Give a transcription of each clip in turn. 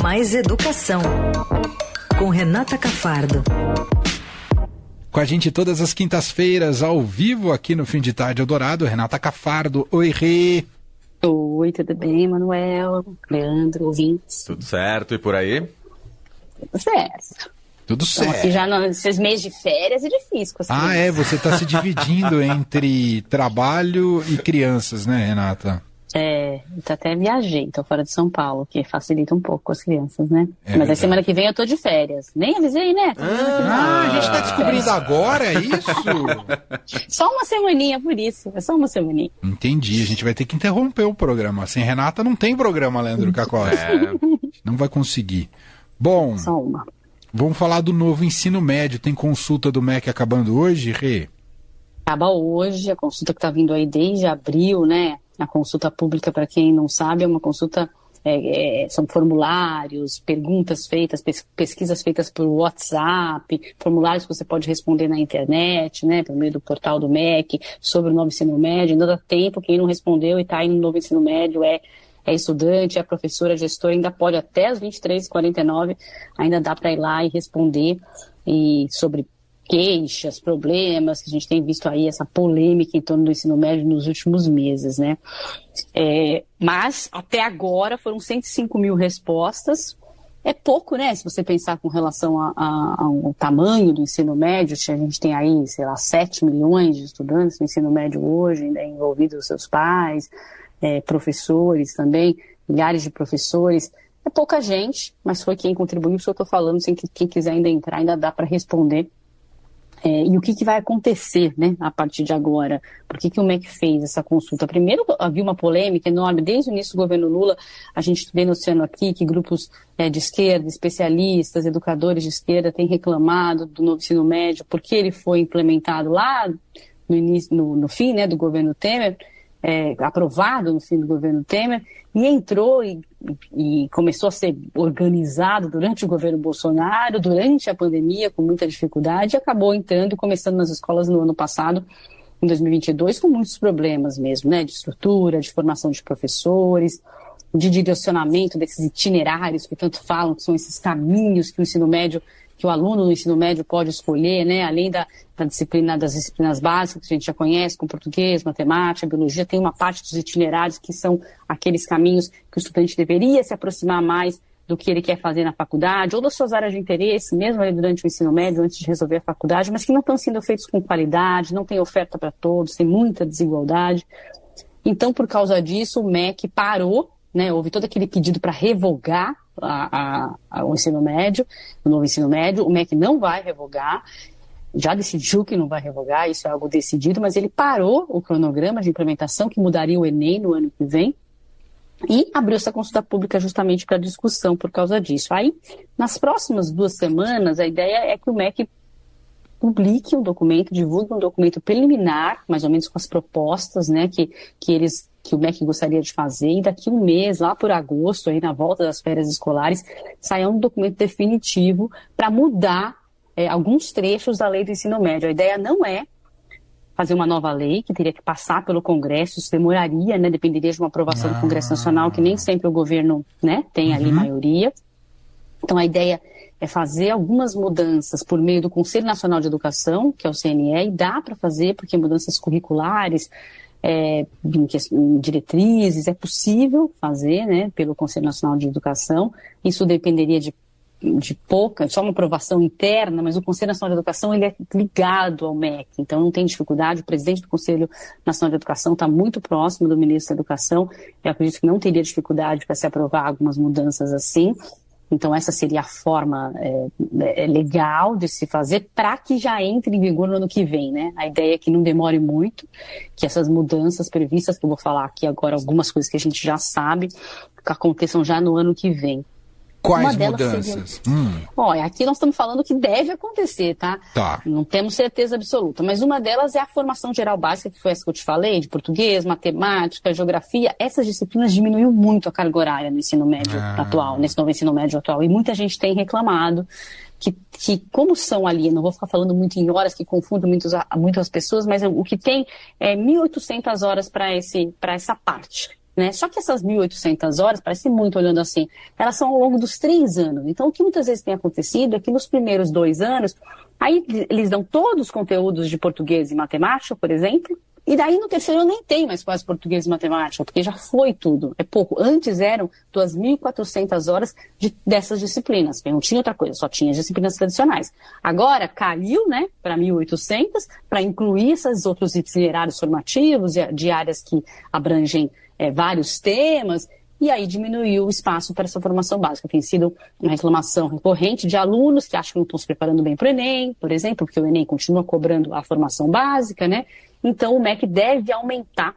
Mais Educação, com Renata Cafardo. Com a gente todas as quintas-feiras, ao vivo, aqui no Fim de Tarde Eldorado, Renata Cafardo. Oi, Rê. Oi, tudo bem, Manuel, Leandro, ouvintes? Tudo certo, e por aí? Tudo certo. Tudo certo. Então, aqui já nesses meses de férias é difícil. Ah, é? Você está se dividindo entre trabalho e crianças, né, Renata? É, então até viajei, tô fora de São Paulo, que facilita um pouco com as crianças, né? É Mas a semana que vem eu tô de férias. Nem avisei, né? Ah, a gente tá descobrindo agora, é isso? só uma semaninha por isso, é só uma semaninha. Entendi, a gente vai ter que interromper o programa. Sem Renata não tem programa, Leandro Cacó. É. Não vai conseguir. Bom, só uma. vamos falar do novo ensino médio. Tem consulta do MEC acabando hoje, Rê? Acaba hoje, a consulta que tá vindo aí desde abril, né? A consulta pública, para quem não sabe, é uma consulta é, é, são formulários, perguntas feitas, pesquisas feitas por WhatsApp, formulários que você pode responder na internet, né, por meio do portal do MEC, sobre o novo ensino médio. Ainda dá tempo, quem não respondeu e está aí no novo ensino médio é, é estudante, é professora, é gestora, ainda pode até as 23h49, ainda dá para ir lá e responder e sobre queixas, problemas, que a gente tem visto aí essa polêmica em torno do ensino médio nos últimos meses, né? É, mas, até agora, foram 105 mil respostas. É pouco, né? Se você pensar com relação ao tamanho do ensino médio, a gente tem aí, sei lá, 7 milhões de estudantes no ensino médio hoje, ainda envolvidos os seus pais, é, professores também, milhares de professores. É pouca gente, mas foi quem contribuiu, isso eu estou falando, que quem quiser ainda entrar, ainda dá para responder é, e o que, que, vai acontecer né, a partir de agora? Por que, que o MEC fez essa consulta? Primeiro, havia uma polêmica enorme, desde o início do governo Lula, a gente vem noticiando aqui que grupos é, de esquerda, especialistas, educadores de esquerda têm reclamado do novo ensino médio, porque ele foi implementado lá no, início, no, no fim né, do governo Temer, é, aprovado no fim do governo Temer, e entrou e, e, começou a ser organizado durante o governo Bolsonaro, durante a pandemia, com muita dificuldade, e acabou entrando e começando nas escolas no ano passado, em 2022, com muitos problemas mesmo, né, de estrutura, de formação de professores, de direcionamento desses itinerários que tanto falam, que são esses caminhos que o ensino médio que o aluno no ensino médio pode escolher, né? Além da, da, disciplina das disciplinas básicas que a gente já conhece, com português, matemática, biologia, tem uma parte dos itinerários que são aqueles caminhos que o estudante deveria se aproximar mais do que ele quer fazer na faculdade, ou das suas áreas de interesse, mesmo ali durante o ensino médio, antes de resolver a faculdade, mas que não estão sendo feitos com qualidade, não tem oferta para todos, tem muita desigualdade. Então, por causa disso, o MEC parou, né, houve todo aquele pedido para revogar a, a, o ensino médio, o novo ensino médio. O MEC não vai revogar, já decidiu que não vai revogar, isso é algo decidido, mas ele parou o cronograma de implementação que mudaria o Enem no ano que vem e abriu essa consulta pública justamente para discussão por causa disso. Aí, nas próximas duas semanas, a ideia é que o MEC publique um documento, divulgue um documento preliminar, mais ou menos com as propostas, né, que, que eles que o MEC gostaria de fazer, e daqui um mês, lá por agosto, aí na volta das férias escolares, saia um documento definitivo para mudar é, alguns trechos da lei do ensino médio. A ideia não é fazer uma nova lei que teria que passar pelo Congresso, isso demoraria, né, dependeria de uma aprovação ah. do Congresso Nacional, que nem sempre o governo né, tem ali uhum. maioria. Então a ideia é fazer algumas mudanças por meio do Conselho Nacional de Educação, que é o CNE, e dá para fazer, porque mudanças curriculares, é, em diretrizes, é possível fazer né, pelo Conselho Nacional de Educação. Isso dependeria de, de pouca, só uma aprovação interna, mas o Conselho Nacional de Educação ele é ligado ao MEC, então não tem dificuldade. O presidente do Conselho Nacional de Educação está muito próximo do ministro da Educação. Eu acredito que não teria dificuldade para se aprovar algumas mudanças assim. Então, essa seria a forma é, legal de se fazer para que já entre em vigor no ano que vem, né? A ideia é que não demore muito, que essas mudanças previstas, que eu vou falar aqui agora, algumas coisas que a gente já sabe, que aconteçam já no ano que vem. Quais mudanças? Seria... Hum. Olha, aqui nós estamos falando que deve acontecer, tá? Tá. Não temos certeza absoluta, mas uma delas é a formação geral básica, que foi essa que eu te falei, de português, matemática, geografia. Essas disciplinas diminuiu muito a carga horária no ensino médio ah. atual, nesse novo ensino médio atual. E muita gente tem reclamado que, que como são ali, não vou ficar falando muito em horas que confundem muitas, muitas pessoas, mas o que tem é 1.800 horas para essa parte Né? Só que essas 1.800 horas, parece muito olhando assim, elas são ao longo dos três anos. Então, o que muitas vezes tem acontecido é que nos primeiros dois anos, aí eles dão todos os conteúdos de português e matemática, por exemplo, e daí no terceiro eu nem tenho mais quase português e matemática, porque já foi tudo, é pouco. Antes eram 2.400 horas de, dessas disciplinas, não tinha outra coisa, só tinha disciplinas tradicionais. Agora caiu né, para 1.800 para incluir esses outros itinerários formativos de áreas que abrangem é, vários temas, e aí diminuiu o espaço para essa formação básica. Tem sido uma reclamação recorrente de alunos que acham que não estão se preparando bem para o Enem, por exemplo, porque o Enem continua cobrando a formação básica, né? Então, o MEC deve aumentar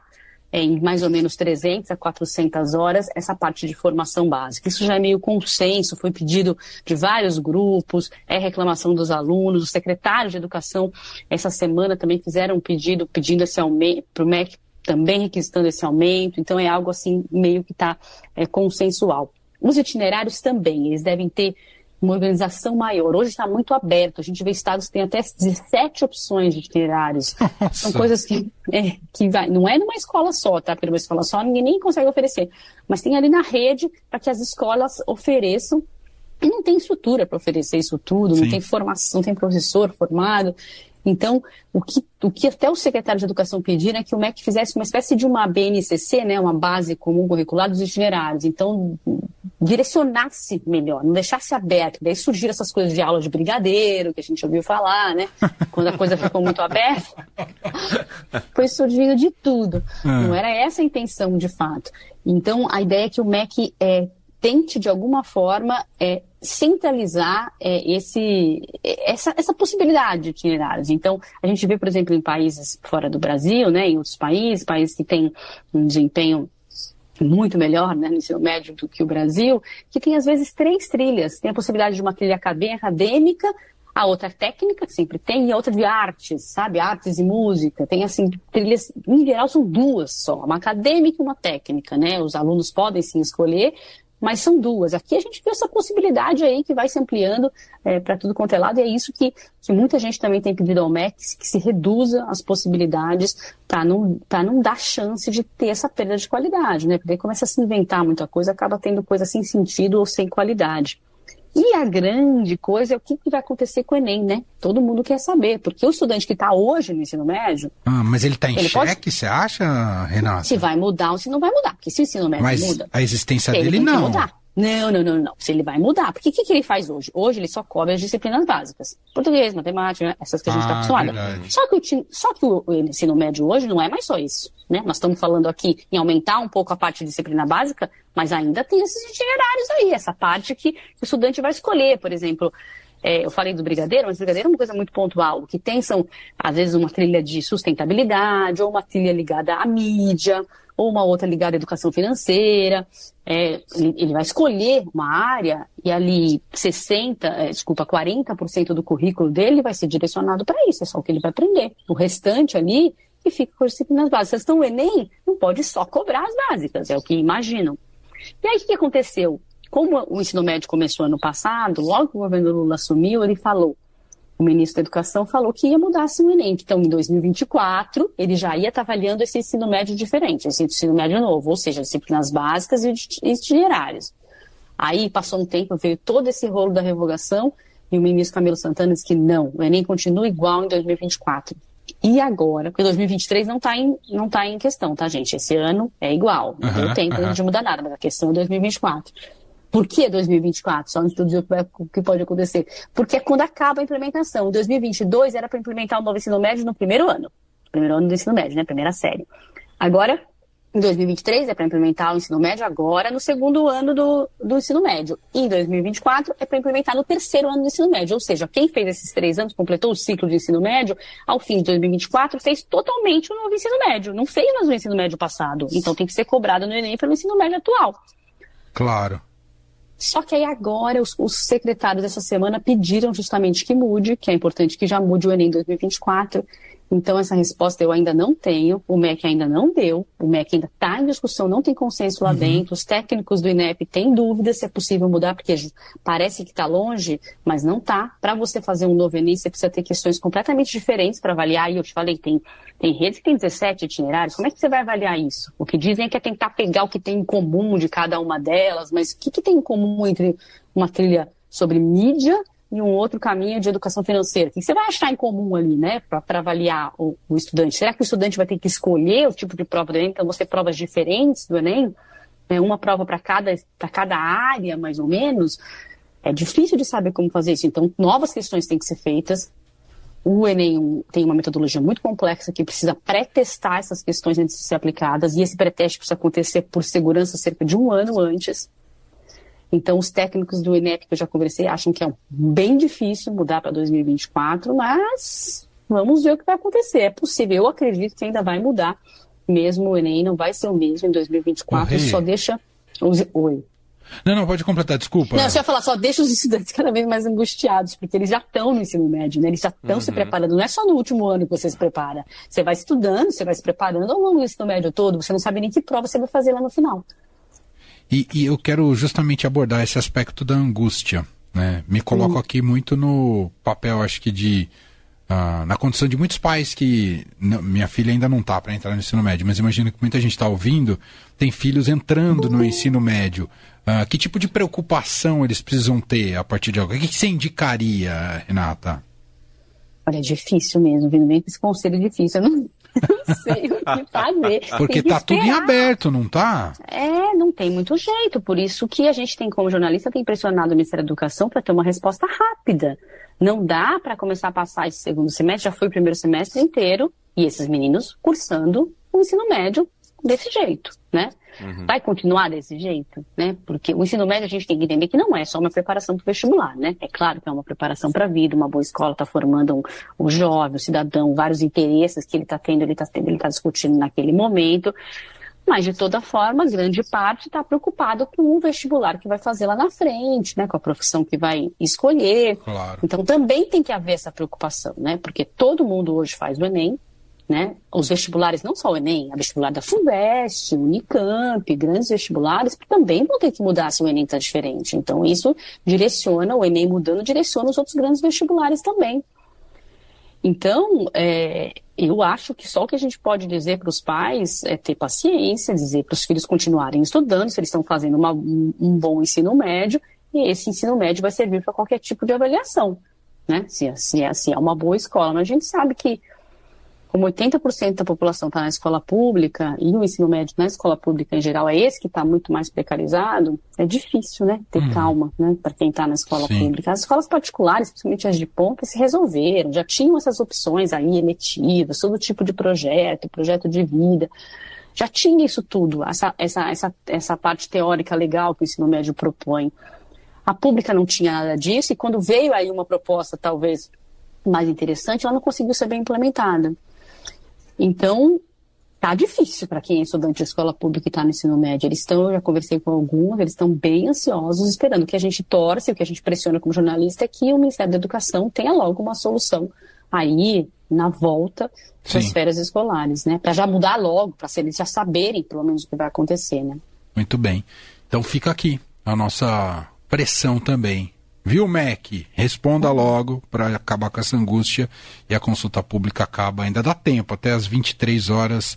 em mais ou menos 300 a 400 horas essa parte de formação básica. Isso já é meio consenso, foi pedido de vários grupos, é reclamação dos alunos, os secretários de educação essa semana também fizeram um pedido pedindo esse aumento para o MEC também requisitando esse aumento, então é algo assim meio que está é, consensual. Os itinerários também, eles devem ter uma organização maior. Hoje está muito aberto. A gente vê estados que têm até 17 opções de itinerários. Nossa. São coisas que, é, que vai, não é numa escola só, tá? Porque numa escola só ninguém nem consegue oferecer. Mas tem ali na rede para que as escolas ofereçam. E não tem estrutura para oferecer isso tudo, Sim. não tem formação, não tem professor formado. Então, o que, o que até o secretário de Educação pediram é que o MEC fizesse uma espécie de uma BNCC, né, uma base comum curricular dos itinerários. Então, direcionasse melhor, não deixasse aberto. Daí surgiram essas coisas de aula de brigadeiro, que a gente ouviu falar, né? Quando a coisa ficou muito aberta. Foi surgindo de tudo. É. Não era essa a intenção, de fato. Então, a ideia é que o MEC é, tente, de alguma forma, é, centralizar é, esse, essa, essa possibilidade de itinerários. Então, a gente vê, por exemplo, em países fora do Brasil, né, em outros países, países que têm um desempenho muito melhor né, no ensino médio do que o Brasil, que tem às vezes três trilhas. Tem a possibilidade de uma trilha acadêmica, a outra técnica, sempre tem, e a outra de artes, sabe? Artes e música. Tem, assim, trilhas, em geral, são duas só, uma acadêmica e uma técnica, né? Os alunos podem sim escolher, mas são duas. Aqui a gente vê essa possibilidade aí que vai se ampliando é, para tudo quanto é lado, e é isso que, que muita gente também tem pedido ao MEC, que se reduza as possibilidades para não, não dar chance de ter essa perda de qualidade, né? Porque começa a se inventar muita coisa, acaba tendo coisa sem sentido ou sem qualidade. E a grande coisa é o que, vai acontecer com o Enem, né? Todo mundo quer saber, porque o estudante que está hoje no ensino médio. Ah, mas ele está em ele xeque, pode... você acha, Renata? Se vai mudar ou se não vai mudar. Porque se o ensino médio mas muda. A existência dele não. mudar. Não, não, não, não. Se ele vai mudar. Porque o que, que ele faz hoje? Hoje ele só cobre as disciplinas básicas. Português, matemática, né? essas que a gente está ah, acostumado. Só que, o, só que o, ensino médio hoje não é mais só isso. Né? Nós estamos falando aqui em aumentar um pouco a parte de disciplina básica, mas ainda tem esses itinerários aí, essa parte que o estudante vai escolher, por exemplo. É, eu falei do brigadeiro, mas o brigadeiro é uma coisa muito pontual. O que tem são, às vezes, uma trilha de sustentabilidade, ou uma trilha ligada à mídia, ou uma outra ligada à educação financeira. É, ele, ele, vai escolher uma área e ali 60, é, desculpa, 40% do currículo dele vai ser direcionado para isso, é só o que ele vai aprender. O restante ali e fica com as disciplinas básicas. Então, o Enem não pode só cobrar as básicas, é o que imaginam. E aí, o que aconteceu? Como o ensino médio começou ano passado, logo que o governo Lula assumiu, ele falou, o ministro da Educação falou que ia mudar assim o Enem. Então, em 2024, ele já ia estar avaliando esse ensino médio diferente, esse ensino médio novo, ou seja, disciplinas básicas e itinerários. Aí, passou um tempo, veio todo esse rolo da revogação, e o ministro Camilo Santana disse que não, o Enem continua igual em 2024. E agora, porque 2023 não está em, não tá em questão, tá, gente? Esse ano é igual, não uhum, tem tempo uhum. de mudar nada, mas a questão é 2024. Por que 2024? Só de dizer o que pode acontecer. Porque é quando acaba a implementação. 2022 era para implementar o novo ensino médio no primeiro ano. Primeiro ano do ensino médio, né? Primeira série. Agora, em 2023 é para implementar o ensino médio agora no segundo ano do, do ensino médio. E em 2024 é para implementar no terceiro ano do ensino médio. Ou seja, quem fez esses três anos, completou o ciclo de ensino médio, ao fim de 2024 fez totalmente o novo ensino médio. Não fez mais o ensino médio passado. Então tem que ser cobrado no Enem pelo ensino médio atual. Claro. Só que aí agora os, os, secretários dessa semana pediram justamente que mude, que é importante que já mude o Enem 2024. Então, essa resposta eu ainda não tenho, o MEC ainda não deu, o MEC ainda está em discussão, não tem consenso lá uhum. dentro, os técnicos do INEP têm dúvidas se é possível mudar, porque parece que está longe, mas não está. Para você fazer um novo Enem, você precisa ter questões completamente diferentes para avaliar, e eu te falei, tem, tem redes que tem 17 itinerários, como é que você vai avaliar isso? O que dizem é que é tentar pegar o que tem em comum de cada uma delas, mas o que, que tem em comum entre uma trilha sobre mídia e um outro caminho de educação financeira. O que você vai achar em comum ali, né, para avaliar o, o, estudante? Será que o estudante vai ter que escolher o tipo de prova do Enem? Então, você provas diferentes do Enem? É uma prova para cada, cada área, mais ou menos? É difícil de saber como fazer isso. Então, novas questões têm que ser feitas. O Enem tem uma metodologia muito complexa que precisa pré-testar essas questões antes de ser aplicadas, e esse pré-teste precisa acontecer por segurança cerca de um ano antes. Então, os técnicos do INEP que eu já conversei acham que é bem difícil mudar para 2024, mas vamos ver o que vai acontecer. É possível, eu acredito que ainda vai mudar, mesmo o Enem não vai ser o mesmo em 2024, só deixa. Os... Oi. Não, não, pode completar, desculpa. Não, você ia falar, só deixa os estudantes cada vez mais angustiados, porque eles já estão no ensino médio, né? Eles já estão uhum. se preparando. Não é só no último ano que você se prepara. Você vai estudando, você vai se preparando ao longo do ensino médio todo, você não sabe nem que prova você vai fazer lá no final. E, e eu quero justamente abordar esse aspecto da angústia. Né? Me coloco aqui muito no papel, acho que de. Uh, na condição de muitos pais que. minha filha ainda não está para entrar no ensino médio, mas imagino que muita gente está ouvindo, tem filhos entrando no ensino médio. Uh, que tipo de preocupação eles precisam ter a partir de agora? O que, que você indicaria, Renata? Olha, é difícil mesmo, vindo bem com esse conselho difícil. Eu não, não sei o que fazer. Porque tá tudo em aberto, não tá? É, não tem muito jeito. Por isso que a gente tem, como jornalista, tem pressionado o Ministério da Educação para ter uma resposta rápida. Não dá para começar a passar esse segundo semestre, já foi o primeiro semestre inteiro, e esses meninos cursando o ensino médio desse jeito, né? Uhum. Vai continuar desse jeito, né? Porque o ensino médio a gente tem que entender que não é só uma preparação para o vestibular, né? É claro que é uma preparação para a vida, uma boa escola está formando um, um jovem, um cidadão, vários interesses que ele está tendo, ele está tendo, ele está discutindo naquele momento. Mas, de toda forma, grande parte está preocupado com o vestibular que vai fazer lá na frente, né? Com a profissão que vai escolher. Claro. Então, também tem que haver essa preocupação, né? Porque todo mundo hoje faz o Enem, né? Os vestibulares, não só o Enem, a vestibular da FUVEST, Unicamp, grandes vestibulares, também vão ter que mudar se o Enem está diferente. Então, isso direciona, o Enem mudando, direciona os outros grandes vestibulares também. Então, é, eu acho que só o que a gente pode dizer para os pais é ter paciência, dizer para os filhos continuarem estudando, se eles estão fazendo uma, um, bom ensino médio, e esse ensino médio vai servir para qualquer tipo de avaliação, né? Se, se, é, se é uma boa escola. Mas a gente sabe que como 80% da população está na escola pública e o ensino médio na escola pública em geral é esse que está muito mais precarizado, é difícil, né, ter uhum. calma, né, para quem está na escola Sim. pública. As escolas particulares, principalmente as de ponta, se resolveram, já tinham essas opções aí eletivas, todo tipo de projeto, projeto de vida. Já tinha isso tudo, essa, essa, essa, essa parte teórica legal que o ensino médio propõe. A pública não tinha nada disso e quando veio aí uma proposta talvez mais interessante, ela não conseguiu ser bem implementada. Então, tá difícil para quem é estudante de escola pública e está no ensino médio. Eles estão, eu já conversei com alguns, eles estão bem ansiosos, esperando. O que a gente torce, o que a gente pressiona como jornalista é que o Ministério da Educação tenha logo uma solução aí na volta das férias escolares, né? Para já mudar logo, para eles já saberem pelo menos o que vai acontecer, né? Muito bem. Então fica aqui a nossa pressão também Viu, MEC? Responda logo para acabar com essa angústia e a consulta pública acaba. Ainda dá tempo, até as 23 horas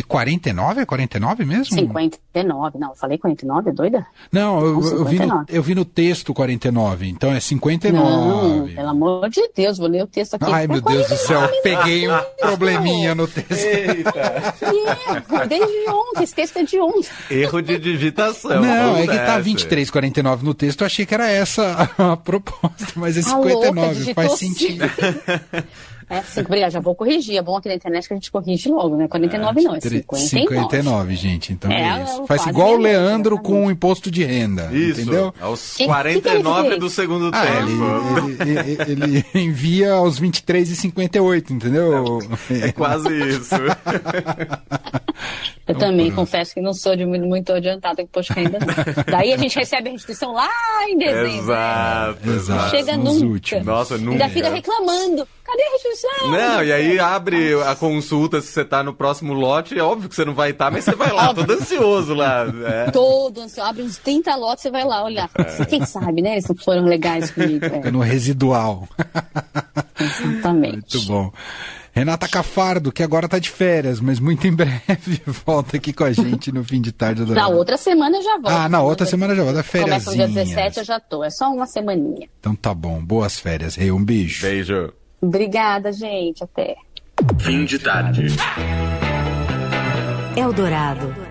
e 49? É 49 mesmo? 59. Não, eu falei 49, é doida? Não, eu, eu, vi no, eu vi no texto 49, então é 59. Não, pelo amor de Deus, vou ler o texto aqui. Ai, meu Deus do céu, peguei um probleminha no texto. Eita. erro, desde ontem, esse texto é de ontem. Erro de digitação. Não, é que tá 23, 49 no texto, eu achei que era essa a proposta, mas é 59, a louca, faz sentido. É 5, obrigada, já vou corrigir. É bom aqui na internet que a gente corrige logo, né? 49 é, não, é 59. 59, gente, então é, é isso. Faz igual o Leandro com o imposto de renda, isso, entendeu? Aos 49 que que do segundo ah, tempo. Ele, ele, ele, envia aos 23 e 58, entendeu? É quase isso. Eu também confesso que não sou de muito, muito adiantado com posto ainda não. Daí a gente recebe a restituição lá em dezembro. Exato, né? exato. Não chega nunca. Últimos. Nossa, nunca. Ainda fica reclamando cadê a restituição? Não, e aí abre a consulta se você tá no próximo lote, é óbvio que você não vai estar, tá, mas você vai lá, todo ansioso lá. É. Todo ansioso, abre uns 30 lotes, você vai lá olhar. É. Quem sabe, né? Eles não foram legais comigo. É. No residual. Exatamente. Muito bom. Renata Cafardo, que agora está de férias, mas muito em breve volta aqui com a gente no fim de tarde. Na outra semana eu já volto. Ah, na outra semana já volta. Férias. Começa no dia 17, eu já tô. É só uma semaninha. Então tá bom. Boas férias, Rei. Um beijo. Beijo. Obrigada, gente. Até. Fim de tarde. Eldorado.